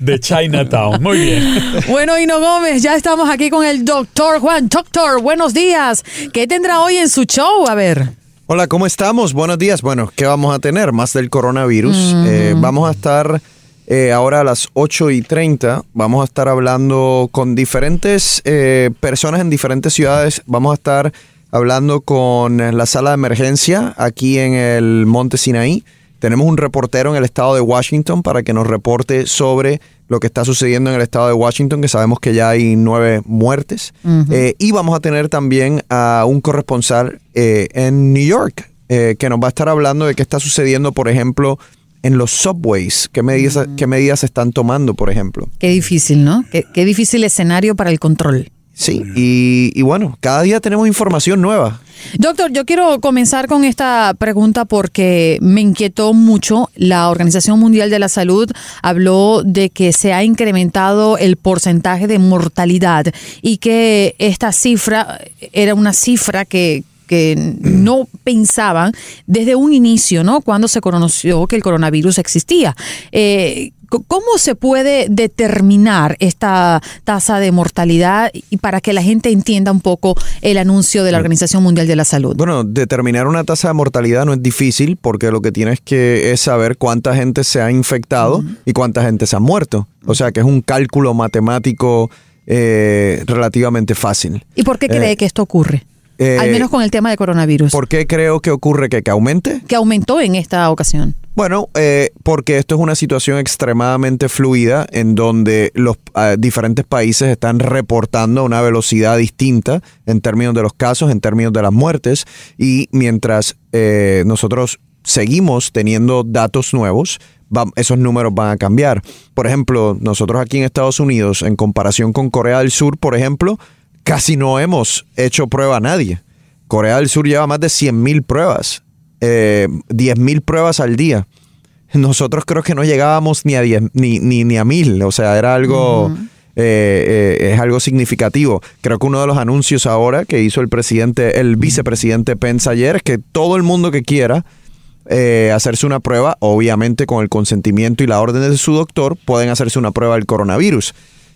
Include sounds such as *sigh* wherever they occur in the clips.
De Chinatown. Muy bien. Bueno, Hino Gómez, ya estamos aquí con el doctor Juan. Doctor, buenos días. ¿Qué tendrá hoy en su show? A ver. Hola, ¿cómo estamos? Buenos días. Bueno, ¿qué vamos a tener? Más del coronavirus. Mm. Eh, vamos a estar eh, ahora a las 8 y 30. Vamos a estar hablando con diferentes eh, personas en diferentes ciudades. Vamos a estar hablando con la sala de emergencia aquí en el Monte Sinaí. Tenemos un reportero en el estado de Washington para que nos reporte sobre lo que está sucediendo en el estado de Washington, que sabemos que ya hay nueve muertes. Eh, y vamos a tener también a un corresponsal eh, en New York eh, que nos va a estar hablando de qué está sucediendo, por ejemplo, en los subways. ¿Qué medidas, qué medidas se están tomando, por ejemplo? Qué difícil, ¿no? Qué, qué difícil escenario para el control. Sí, y, y bueno, cada día tenemos información nueva. Doctor, yo quiero comenzar con esta pregunta porque me inquietó mucho. La Organización Mundial de la Salud habló de que se ha incrementado el porcentaje de mortalidad y que esta cifra era una cifra que que no pensaban desde un inicio, ¿no? Cuando se conoció que el coronavirus existía. Eh, ¿Cómo se puede determinar esta tasa de mortalidad y para que la gente entienda un poco el anuncio de la Organización Mundial de la Salud? Bueno, determinar una tasa de mortalidad no es difícil porque lo que tienes que es saber cuánta gente se ha infectado y cuánta gente se ha muerto. O sea que es un cálculo matemático eh, relativamente fácil. ¿Y por qué cree Eh, que esto ocurre? Eh, Al menos con el tema de coronavirus. ¿Por qué creo que ocurre que, que aumente? que aumentó en esta ocasión. Bueno, eh, porque esto es una situación extremadamente fluida en donde los eh, diferentes países están reportando a una velocidad distinta en términos de los casos, en términos de las muertes, y mientras eh, nosotros seguimos teniendo datos nuevos, va- esos números van a cambiar. Por ejemplo, nosotros aquí en Estados Unidos, en comparación con Corea del Sur, por ejemplo, casi no hemos hecho prueba a nadie. Corea del Sur lleva más de 100.000 pruebas, eh, 10.000 pruebas al día. Nosotros creo que no llegábamos ni a 10, ni, ni, ni a 1.000, o sea, era algo... eh, eh, es algo significativo. Creo que uno de los anuncios ahora que hizo el presidente, el vicepresidente Pence ayer, es que todo el mundo que quiera eh, hacerse una prueba, obviamente con el consentimiento y la orden de su doctor, pueden hacerse una prueba del coronavirus.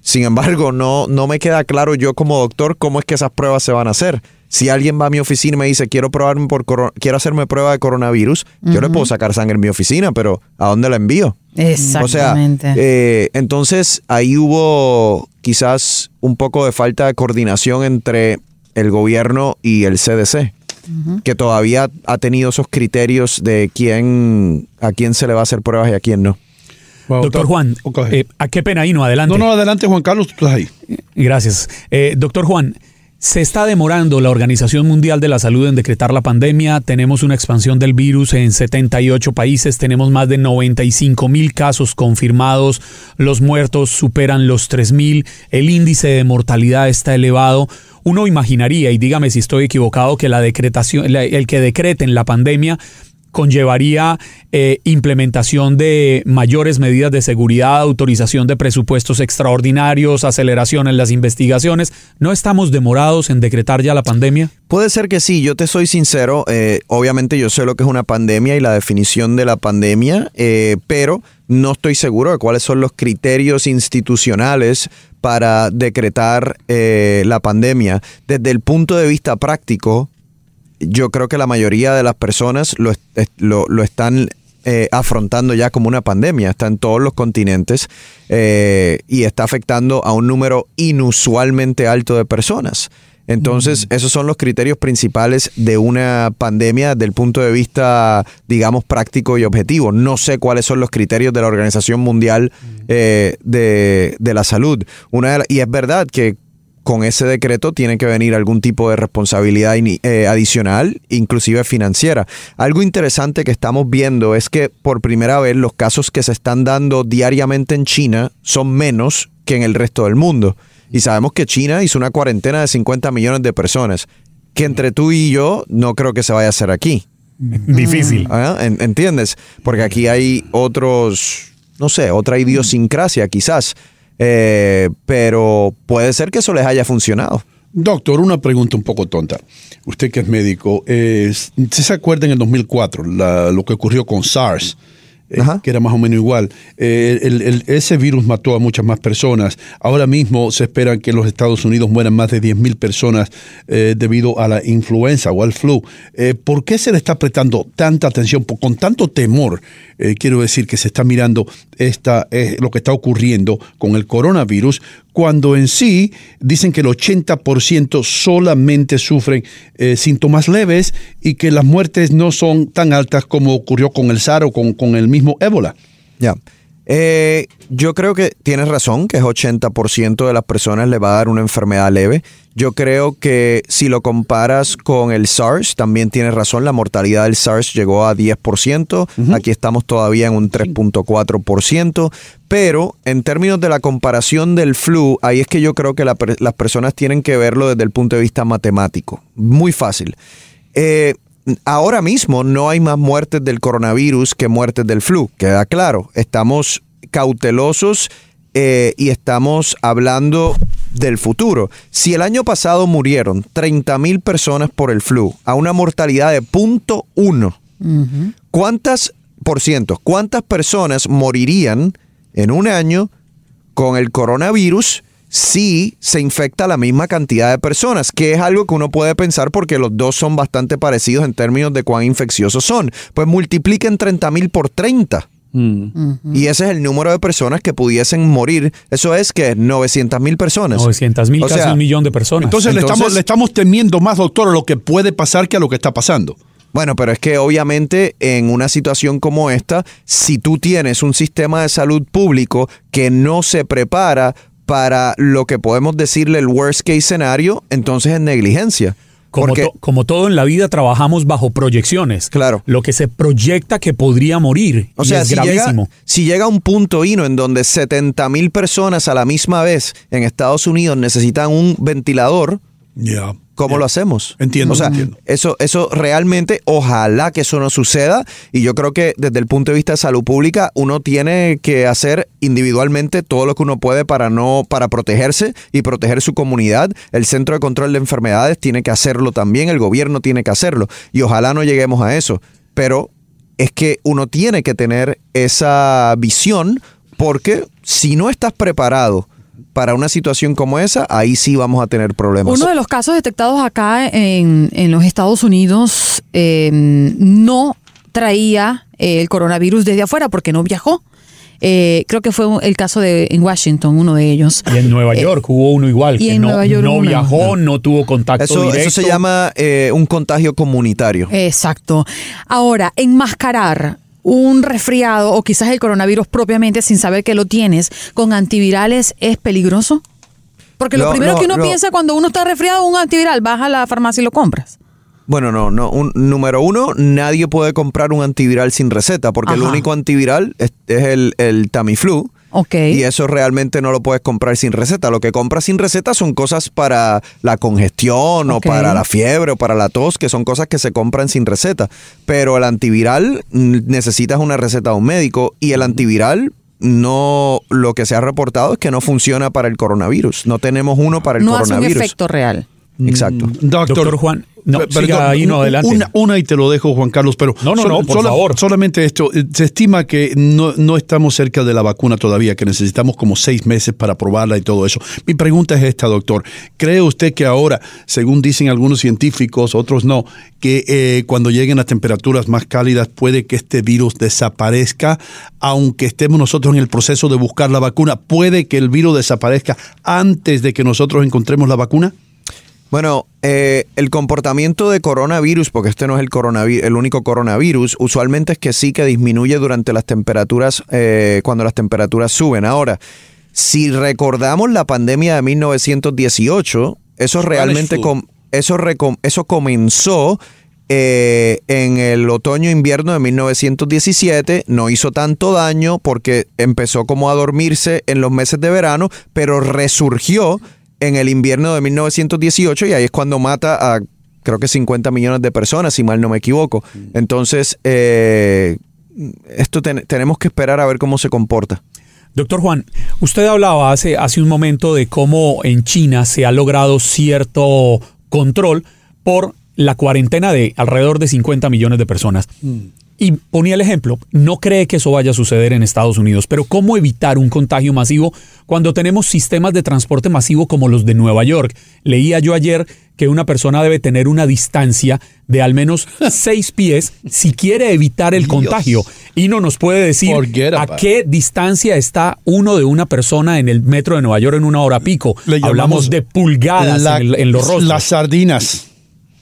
Sin embargo, no, no me queda claro yo como doctor cómo es que esas pruebas se van a hacer. Si alguien va a mi oficina y me dice quiero probarme por quiero hacerme prueba de coronavirus, yo le puedo sacar sangre en mi oficina, pero ¿a dónde la envío? Exactamente. O sea, eh, entonces ahí hubo quizás un poco de falta de coordinación entre el gobierno y el CDC, que todavía ha tenido esos criterios de quién a quién se le va a hacer pruebas y a quién no. Doctor Juan, eh, ¿a qué pena no Adelante. No, no, adelante, Juan Carlos, tú estás ahí. Gracias. Eh, doctor Juan, se está demorando la Organización Mundial de la Salud en decretar la pandemia. Tenemos una expansión del virus en 78 países. Tenemos más de 95 mil casos confirmados. Los muertos superan los 3 mil. El índice de mortalidad está elevado. Uno imaginaría, y dígame si estoy equivocado, que la decretación, el que decreten la pandemia conllevaría eh, implementación de mayores medidas de seguridad, autorización de presupuestos extraordinarios, aceleración en las investigaciones. ¿No estamos demorados en decretar ya la pandemia? Puede ser que sí, yo te soy sincero, eh, obviamente yo sé lo que es una pandemia y la definición de la pandemia, eh, pero no estoy seguro de cuáles son los criterios institucionales para decretar la pandemia. Desde el punto de vista práctico, yo creo que la mayoría de las personas lo, lo, están eh, afrontando ya como una pandemia, está en todos los continentes eh, y está afectando a un número inusualmente alto de personas. Entonces, esos son los criterios principales de una pandemia desde el punto de vista, digamos, práctico y objetivo. No sé cuáles son los criterios de la Organización Mundial eh, de, de, la Salud. Una y es verdad que con ese decreto tiene que venir algún tipo de responsabilidad eh, adicional, inclusive financiera. Algo interesante que estamos viendo es que por primera vez los casos que se están dando diariamente en China son menos que en el resto del mundo. Y sabemos que China hizo una cuarentena de 50 millones de personas, que entre tú y yo no creo que se vaya a hacer aquí. Difícil. Ah, ¿Entiendes? Porque aquí hay otros, no sé, otra idiosincrasia quizás. Eh, pero puede ser que eso les haya funcionado. Doctor, una pregunta un poco tonta. Usted que es médico, eh, ¿se acuerda en el 2004 lo que ocurrió con SARS? Eh, que era más o menos igual. Eh, ese virus mató a muchas más personas. Ahora mismo se espera que en los Estados Unidos mueran más de 10.000 personas eh, debido a la influenza o al flu. ¿Por qué se le está prestando tanta atención, con tanto temor? quiero decir que se está mirando esta, lo que está ocurriendo con el coronavirus, cuando en sí dicen que el 80% solamente sufren eh, síntomas leves y que las muertes no son tan altas como ocurrió con el SARS o con, con el mismo ébola. Ya. Eh, yo creo que tienes razón, que es 80% de las personas le va a dar una enfermedad leve. Yo creo que si lo comparas con el SARS, también tienes razón, la mortalidad del SARS llegó a 10%, aquí estamos todavía en un 3.4%, pero en términos de la comparación del flu, ahí es que yo creo que las personas tienen que verlo desde el punto de vista matemático. Muy fácil. Eh, ahora mismo no hay más muertes del coronavirus que muertes del flu, queda claro. Estamos cautelosos eh, y estamos hablando del futuro. Si el año pasado murieron 30 mil personas por el flu a una mortalidad de 0.1, ¿cuántas por ciento, cuántas personas morirían en un año con el coronavirus si se infecta la misma cantidad de personas, que es algo que uno puede pensar porque los dos son bastante parecidos en términos de cuán infecciosos son. Pues multipliquen 30 mil por 30. Mm. Y ese es el número de personas que pudiesen morir. Eso es que 900 mil personas. 900 mil, casi un millón de personas. Entonces, le, estamos, le estamos temiendo más, doctor, a lo que puede pasar que a lo que está pasando. Bueno, pero es que obviamente en una situación como esta, si tú tienes un sistema de salud público que no se prepara para lo que podemos decirle el worst case scenario, entonces es negligencia. Como, como, todo en la vida trabajamos bajo proyecciones. Claro. Lo que se proyecta que podría morir. O sea, es si gravísimo. Llega, si llega un punto hino en donde 70 mil personas a la misma vez en Estados Unidos necesitan un ventilador, ¿Cómo lo hacemos? Entiendo. O sea, entiendo. Eso, eso realmente, ojalá que eso no suceda. Y yo creo que desde el punto de vista de salud pública, uno tiene que hacer individualmente todo lo que uno puede para no, para protegerse y proteger su comunidad. El Centro de Control de Enfermedades tiene que hacerlo también, el gobierno tiene que hacerlo. Y ojalá no lleguemos a eso. Pero es que uno tiene que tener esa visión porque si no estás preparado para una situación como esa, ahí sí vamos a tener problemas. Uno de los casos detectados acá en, los Estados Unidos eh, no traía el coronavirus desde afuera porque no viajó. Eh, creo que fue el caso de en Washington, uno de ellos. Y en Nueva eh, York hubo uno igual, que no, no viajó, no tuvo contacto eso, directo. Eso se llama un contagio comunitario. Exacto. Ahora, enmascarar un resfriado o quizás el coronavirus propiamente sin saber que lo tienes con antivirales es peligroso? Porque lo, primero que uno piensa cuando uno está resfriado, un antiviral, vas a la farmacia y lo compras. Bueno, no, no. Un, número uno, nadie puede comprar un antiviral sin receta, porque el único antiviral es, el, el Tamiflu Ok. Y eso realmente no lo puedes comprar sin receta. Lo que compras sin receta son cosas para la congestión o para la fiebre o para la tos, que son cosas que se compran sin receta. Pero el antiviral mm, necesitas una receta de un médico y el antiviral no lo que se ha reportado es que no funciona para el coronavirus. No tenemos uno para el no hace un coronavirus. efecto real. Exacto. Doctor, Doctor Juan, no, Pe- siga ahí, no, adelante. Una, una y te lo dejo, Juan Carlos, pero No, no, no, por favor. solamente esto. eh, Se estima que no, no estamos cerca de la vacuna todavía, que necesitamos como seis meses para probarla y todo eso. Mi pregunta es esta, doctor. ¿Cree usted que ahora, según dicen algunos científicos, otros no, que eh, cuando lleguen las temperaturas más cálidas puede que este virus desaparezca, aunque estemos nosotros en el proceso de buscar la vacuna? ¿Puede que el virus desaparezca antes de que nosotros encontremos la vacuna? Bueno, eh, el comportamiento de coronavirus, porque este no es el, el único coronavirus, usualmente es que sí que disminuye durante las temperaturas, eh, cuando las temperaturas suben. Ahora, si recordamos la pandemia de 1918, eso realmente com- eso, comenzó eh, en el otoño-invierno de 1917, no hizo tanto daño porque empezó como a dormirse en los meses de verano, pero resurgió en el invierno de 1918 y ahí es cuando mata a creo que 50 millones de personas, si mal no me equivoco. Entonces, eh, esto ten- tenemos que esperar a ver cómo se comporta. Doctor Juan, usted hablaba hace, hace un momento de cómo en China se ha logrado cierto control por la cuarentena de alrededor de 50 millones de personas. Y ponía el ejemplo, no cree que eso vaya a suceder en Estados Unidos, pero ¿cómo evitar un contagio masivo cuando tenemos sistemas de transporte masivo como los de Nueva York? Leía yo ayer que una persona debe tener una distancia de al menos *laughs* seis pies si quiere evitar el Dios. contagio. Y no nos puede decir a qué distancia está uno de una persona en el metro de Nueva York en una hora pico. Le Hablamos de pulgadas la- en, el- en los rostros. Las sardinas.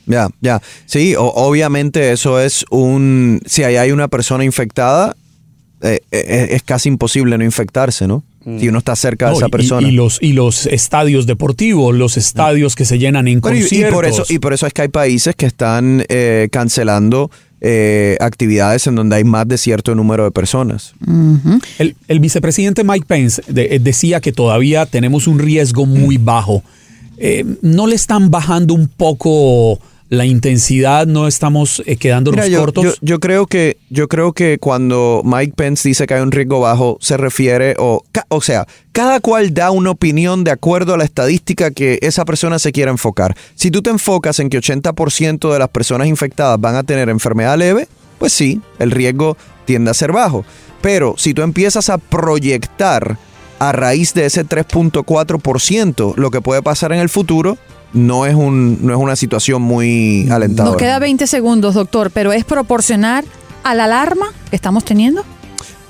Ya, ya. Sí, o- obviamente eso es un... Si ahí hay una persona infectada, eh, eh, es casi imposible no infectarse, ¿no? Si uno está cerca de esa persona. Y, los, y los estadios deportivos, los estadios que se llenan en Bueno, y- y, conciertos. por eso, y por eso es que hay países que están eh, cancelando eh, actividades en donde hay más de cierto número de personas. El, el vicepresidente Mike Pence de- eh, decía que todavía tenemos un riesgo muy bajo. Eh, ¿No le están bajando un poco la intensidad? ¿No estamos eh, quedándonos Mira, yo, cortos? yo- yo creo que yo creo que cuando Mike Pence dice que hay un riesgo bajo se refiere o o sea cada cual da una opinión de acuerdo a la estadística que esa persona se quiera enfocar. Si tú te enfocas en que 80% de las personas infectadas van a tener enfermedad leve, pues sí, el riesgo tiende a ser bajo. Pero si tú empiezas a proyectar a raíz de ese 3.4% lo que puede pasar en el futuro, no es, un, no es una situación muy alentadora. Nos queda 20 segundos, doctor, pero ¿es proporcionar a la alarma que estamos teniendo?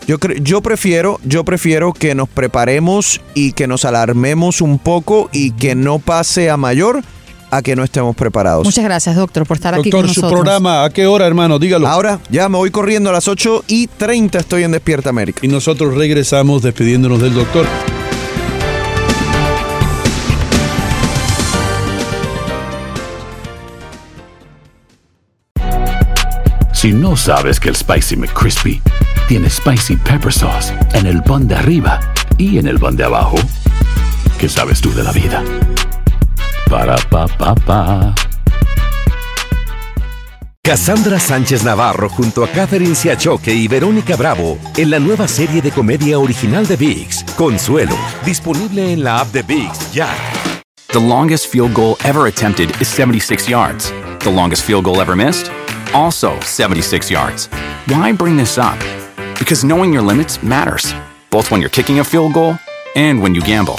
Yo, yo prefiero, yo prefiero que nos preparemos y que nos alarmemos un poco y que no pase a mayor a que no estemos preparados. Muchas gracias, doctor, por estar aquí Doctor, con su nosotros. programa, ¿a qué hora, hermano? Dígalo. Ahora ya me voy corriendo a las 8 y 30 estoy en Despierta América. Y nosotros regresamos despidiéndonos del doctor. Si no sabes que el Spicy McCrispy tiene Spicy Pepper Sauce en el pan de arriba y en el pan de abajo, ¿qué sabes tú de la vida? Para, pa, pa, pa. Cassandra Sánchez Navarro junto a Catherine Siachoque y Verónica Bravo en la nueva serie de comedia original de VIX, Consuelo, disponible en la app de VIX ya. The longest field goal ever attempted is 76 yards. The longest field goal ever missed? Also 76 yards. Why bring this up? Because knowing your limits matters, both when you're kicking a field goal and when you gamble.